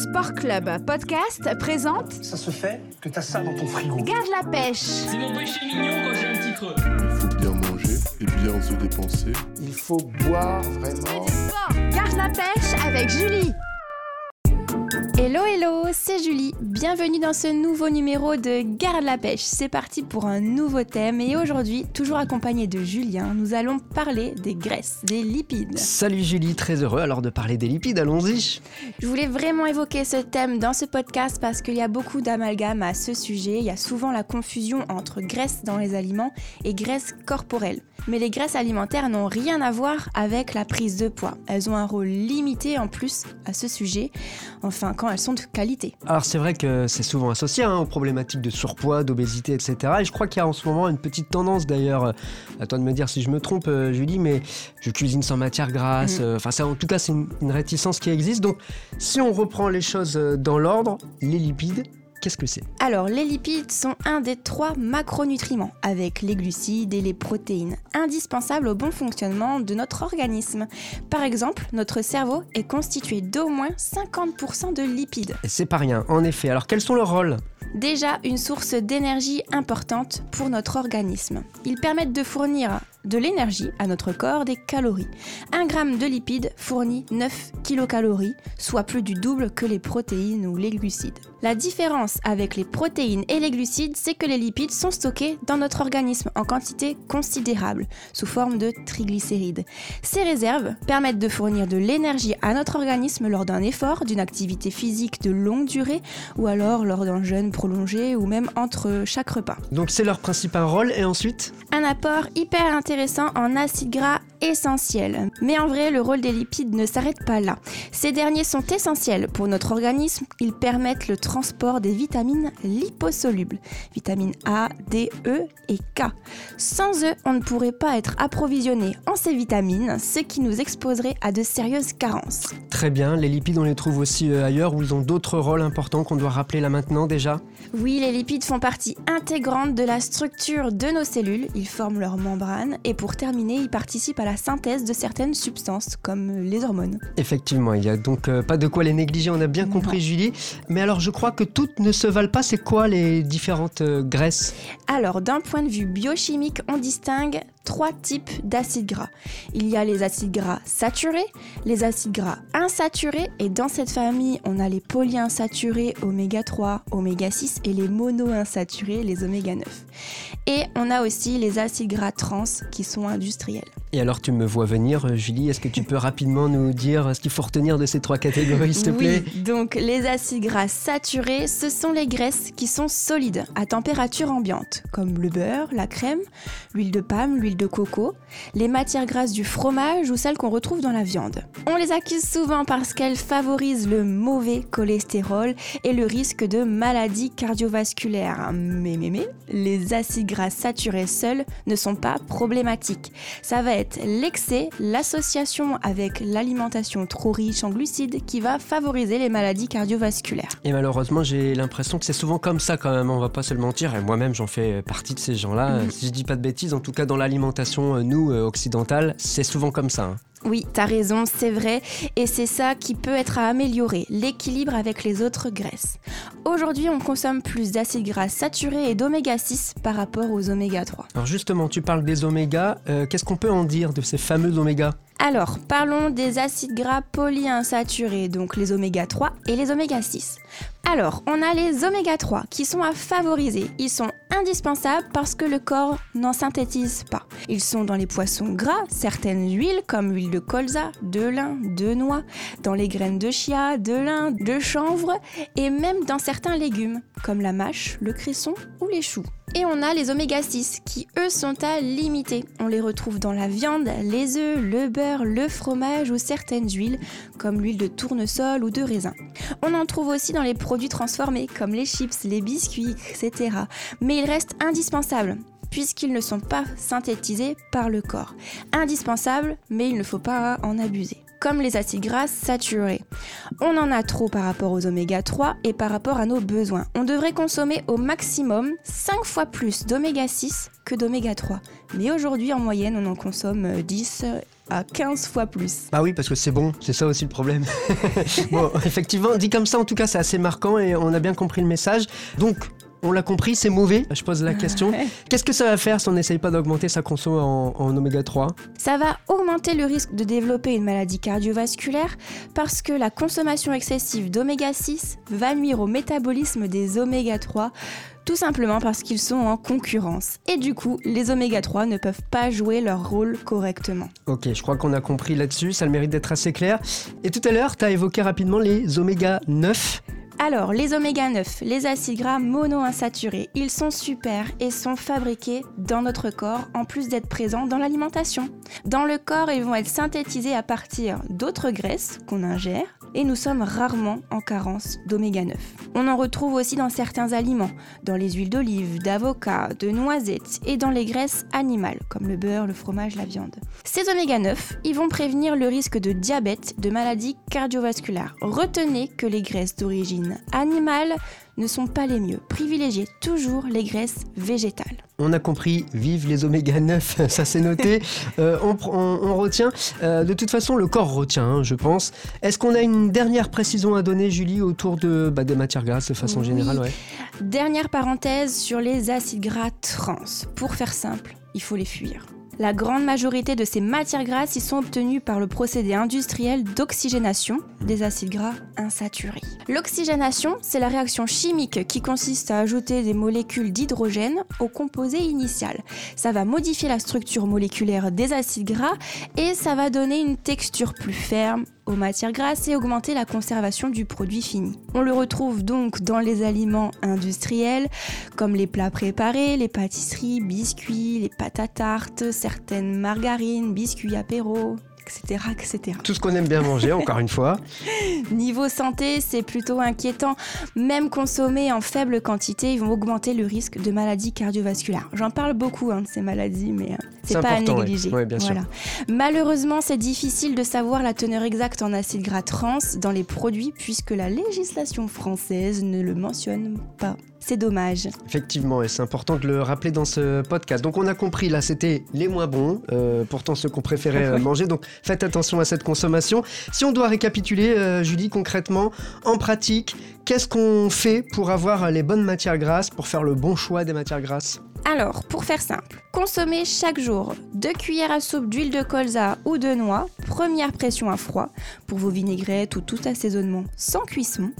Sport Club Podcast présente Ça se fait que t'as ça dans ton frigo. Garde la pêche. C'est mon péché mignon quand j'ai un petit creux. Il faut bien manger et bien se dépenser. Il faut boire vraiment. Garde la pêche avec Julie. Hello hello, c'est Julie. Bienvenue dans ce nouveau numéro de Garde la pêche. C'est parti pour un nouveau thème et aujourd'hui, toujours accompagné de Julien, nous allons parler des graisses, des lipides. Salut Julie, très heureux alors de parler des lipides, allons-y. Je voulais vraiment évoquer ce thème dans ce podcast parce qu'il y a beaucoup d'amalgames à ce sujet. Il y a souvent la confusion entre graisses dans les aliments et graisses corporelles. Mais les graisses alimentaires n'ont rien à voir avec la prise de poids. Elles ont un rôle limité en plus à ce sujet, enfin quand elles sont de qualité. Alors c'est vrai que c'est souvent associé hein, aux problématiques de surpoids, d'obésité, etc. Et je crois qu'il y a en ce moment une petite tendance d'ailleurs, à toi de me dire si je me trompe euh, Julie, mais je cuisine sans matière grasse, Mhm. euh, enfin ça en tout cas c'est une, une réticence qui existe. Donc si on reprend les choses euh, dans l'ordre, les lipides, qu'est-ce que c'est Alors, les lipides sont un des trois macronutriments, avec les glucides et les protéines, indispensables au bon fonctionnement de notre organisme. Par exemple, notre cerveau est constitué d'au moins 50% de lipides. Et c'est pas rien, en effet. Alors quels sont leurs rôles Déjà une source d'énergie importante pour notre organisme. Ils permettent de fournir de l'énergie à notre corps des calories. Un gramme de lipides fournit 9 kilocalories, soit plus du double que les protéines ou les glucides. La différence avec les protéines et les glucides, c'est que les lipides sont stockés dans notre organisme en quantité considérable, sous forme de triglycérides. Ces réserves permettent de fournir de l'énergie à notre organisme lors d'un effort, d'une activité physique de longue durée, ou alors lors d'un jeûne prolongé, ou même entre chaque repas. Donc c'est leur principal rôle et ensuite? Un apport hyper intéressant en acides gras essentiels. Mais en vrai, le rôle des lipides ne s'arrête pas là. Ces derniers sont essentiels pour notre organisme. Ils permettent le transport des vitamines liposolubles, vitamines A, D, E et K. Sans eux, on ne pourrait pas être approvisionné en ces vitamines, ce qui nous exposerait à de sérieuses carences. Très bien, les lipides on les trouve aussi euh, ailleurs où ils ont d'autres rôles importants qu'on doit rappeler là maintenant déjà? Oui, les lipides font partie intégrante de la structure de nos cellules, ils forment leur membrane et pour terminer, ils participent à la synthèse de certaines substances comme les hormones. Effectivement, il y a donc euh, pas de quoi les négliger, on a bien compris Julie. Mais alors je crois que toutes ne se valent pas, c'est quoi les différentes euh, graisses? Alors, d'un point de vue biochimique, on distingue trois types d'acides gras. Il y a les acides gras saturés, les acides gras insaturés, et dans cette famille, on a les polyinsaturés oméga 3, oméga 6 et les monoinsaturés, les oméga 9. Et on a aussi les acides gras trans qui sont industriels. Et alors tu me vois venir, euh, Julie, est-ce que tu peux rapidement nous dire ce qu'il faut retenir de ces trois catégories, s'il te plaît? Oui, donc les acides gras saturés, ce sont les graisses qui sont solides à température ambiante, comme le beurre, la crème, l'huile de palme, l'huile de coco, les matières grasses du fromage ou celles qu'on retrouve dans la viande. On les accuse souvent parce qu'elles favorisent le mauvais cholestérol et le risque de maladies cardiovasculaires. Mais, mais, mais, les acides gras saturés seuls ne sont pas problématiques. Ça va être l'excès, l'association avec l'alimentation trop riche en glucides qui va favoriser les maladies cardiovasculaires. Et malheureusement, j'ai l'impression que c'est souvent comme ça quand même, on va pas se le mentir, et moi-même j'en fais partie de ces gens-là. Mhm. Si je dis pas de bêtises, en tout cas dans l'alimentation, euh, nous, euh, occidentales, c'est souvent comme ça. hein. Oui, t'as raison, c'est vrai, et c'est ça qui peut être à améliorer, l'équilibre avec les autres graisses. Aujourd'hui, on consomme plus d'acides gras saturés et d'oméga 6 par rapport aux oméga 3. Alors justement, tu parles des omégas, euh, qu'est-ce qu'on peut en dire de ces fameux omégas Alors, parlons des acides gras polyinsaturés, donc les oméga 3 et les oméga 6. Alors, on a les oméga 3 qui sont à favoriser. Ils sont indispensables parce que le corps n'en synthétise pas. Ils sont dans les poissons gras, certaines huiles comme l'huile de colza, de lin, de noix, dans les graines de chia, de lin, de chanvre et même dans certains légumes comme la mâche, le cresson ou les choux. Et on a les oméga 6 qui eux sont à limiter. On les retrouve dans la viande, les œufs, le beurre, le fromage ou certaines huiles comme l'huile de tournesol ou de raisin. On en trouve aussi dans les produits transformés comme les chips, les biscuits, etc. Mais ils restent indispensables puisqu'ils ne sont pas synthétisés par le corps. Indispensables, mais il ne faut pas en abuser. Comme les acides gras saturés. On en a trop par rapport aux oméga 3 et par rapport à nos besoins. On devrait consommer au maximum 5 fois plus d'oméga 6 que d'oméga 3. Mais aujourd'hui, en moyenne, on en consomme euh, 10 à 15 fois plus. Bah oui, parce que c'est bon, c'est ça aussi le problème. bon, effectivement, dit comme ça, en tout cas, c'est assez marquant et on a bien compris le message. Donc, on l'a compris, c'est mauvais. Je pose la question. Qu'est-ce que ça va faire si on n'essaye pas d'augmenter sa conso en, en oméga 3 Ça va augmenter le risque de développer une maladie cardiovasculaire parce que la consommation excessive d'oméga 6 va nuire au métabolisme des oméga 3 tout simplement parce qu'ils sont en concurrence. Et du coup, les oméga 3 ne peuvent pas jouer leur rôle correctement. Ok, je crois qu'on a compris là-dessus, ça le mérite d'être assez clair. Et tout à l'heure, tu as évoqué rapidement les oméga 9. Alors, les oméga 9, les acides gras monoinsaturés, ils sont super et sont fabriqués dans notre corps en plus d'être présents dans l'alimentation. Dans le corps, ils vont être synthétisés à partir d'autres graisses qu'on ingère et nous sommes rarement en carence d'oméga 9. On en retrouve aussi dans certains aliments, dans les huiles d'olive, d'avocat, de noisettes et dans les graisses animales comme le beurre, le fromage, la viande. Ces oméga 9, ils vont prévenir le risque de diabète, de maladies cardiovasculaires. Retenez que les graisses d'origine animale ne sont pas les mieux. Privilégiez toujours les graisses végétales. On a compris, vive les oméga 9, ça c'est noté. Euh, on, on- on retient. Euh, de toute façon, le corps retient, hein, je pense. Est-ce qu'on a une dernière précision à donner, Julie, autour de, bah, des matières grasses de façon Oui. générale ouais. Dernière parenthèse sur les acides gras trans. Pour faire simple, il faut les fuir. La grande majorité de ces matières grasses y sont obtenues par le procédé industriel d'oxygénation des acides gras insaturés. L'oxygénation, c'est la réaction chimique qui consiste à ajouter des molécules d'hydrogène au composé initial. Ça va modifier la structure moléculaire des acides gras et ça va donner une texture plus ferme matières grasses et augmenter la conservation du produit fini. On le retrouve donc dans les aliments industriels comme les plats préparés, les pâtisseries, biscuits, les pâtes à tarte, certaines margarines, biscuits apéro, etc. etc. Tout ce qu'on aime bien manger, encore une fois. Niveau santé, c'est plutôt inquiétant. Même consommés en faible quantité, ils vont augmenter le risque de maladies cardiovasculaires. J'en parle beaucoup hein, de ces maladies, mais euh, c'est pas à ouais. négliger. Ouais, bien sûr. Malheureusement, c'est difficile de savoir la teneur exacte en acides gras trans dans les produits puisque la législation française ne le mentionne pas. C'est dommage. Effectivement, et c'est important de le rappeler dans ce podcast. Donc on a compris, là c'était les moins bons, euh, pourtant ceux qu'on préférait euh, manger, donc faites attention à cette consommation. Si on doit récapituler, euh, Julie, concrètement, en pratique, qu'est-ce qu'on fait pour avoir les bonnes matières grasses, pour faire le bon choix des matières grasses? Alors, pour faire simple, consommez chaque jour 2 cuillères à soupe d'huile de colza ou de noix, première pression à froid, pour vos vinaigrettes ou tout assaisonnement sans cuisson.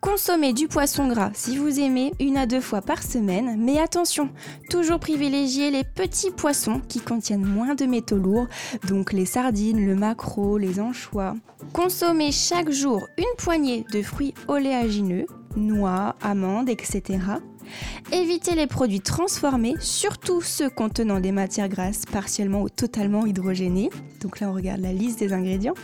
Consommez du poisson gras si vous aimez une à deux fois par semaine, mais attention, toujours privilégier les petits poissons qui contiennent moins de métaux lourds, donc les sardines, le maquereau, les anchois. Consommez chaque jour une poignée de fruits oléagineux, noix, amandes, etc. Évitez les produits transformés, surtout ceux contenant des matières grasses partiellement ou totalement hydrogénées. Donc là, on regarde la liste des ingrédients.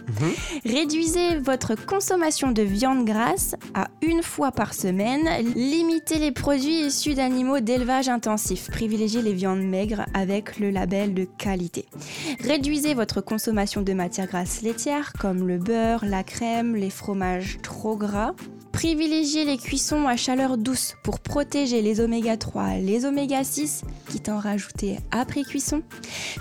Réduisez votre consommation de viande grasse à une fois par semaine. Limitez les produits issus d'animaux d'élevage intensif. Privilégiez les viandes maigres avec le label de qualité. Réduisez votre consommation de matières grasses laitières comme le beurre, la crème, les fromages trop gras. Privilégiez les cuissons à chaleur douce pour protéger les oméga 3, les oméga 6, quitte à en rajouter après cuisson.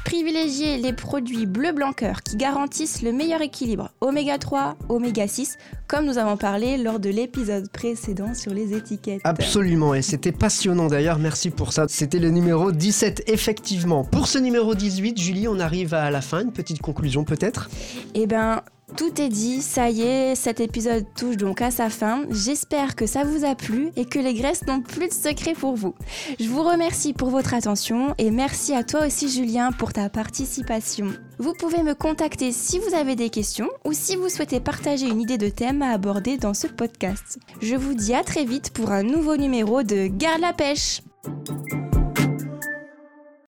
Privilégiez les produits bleu blanc cœur qui garantissent le meilleur équilibre oméga 3, oméga 6, comme nous avons parlé lors de l'épisode précédent sur les étiquettes. Absolument, et c'était passionnant d'ailleurs, merci pour ça. C'était le numéro 17, effectivement. Pour ce numéro 18, Julie, on arrive à la fin, une petite conclusion peut-être? Eh ben, tout est dit, ça y est, cet épisode touche donc à sa fin. J'espère que ça vous a plu et que les graisses n'ont plus de secret pour vous. Je vous remercie pour votre attention et merci à toi aussi Julien pour ta participation. Vous pouvez me contacter si vous avez des questions ou si vous souhaitez partager une idée de thème à aborder dans ce podcast. Je vous dis à très vite pour un nouveau numéro de Garde la pêche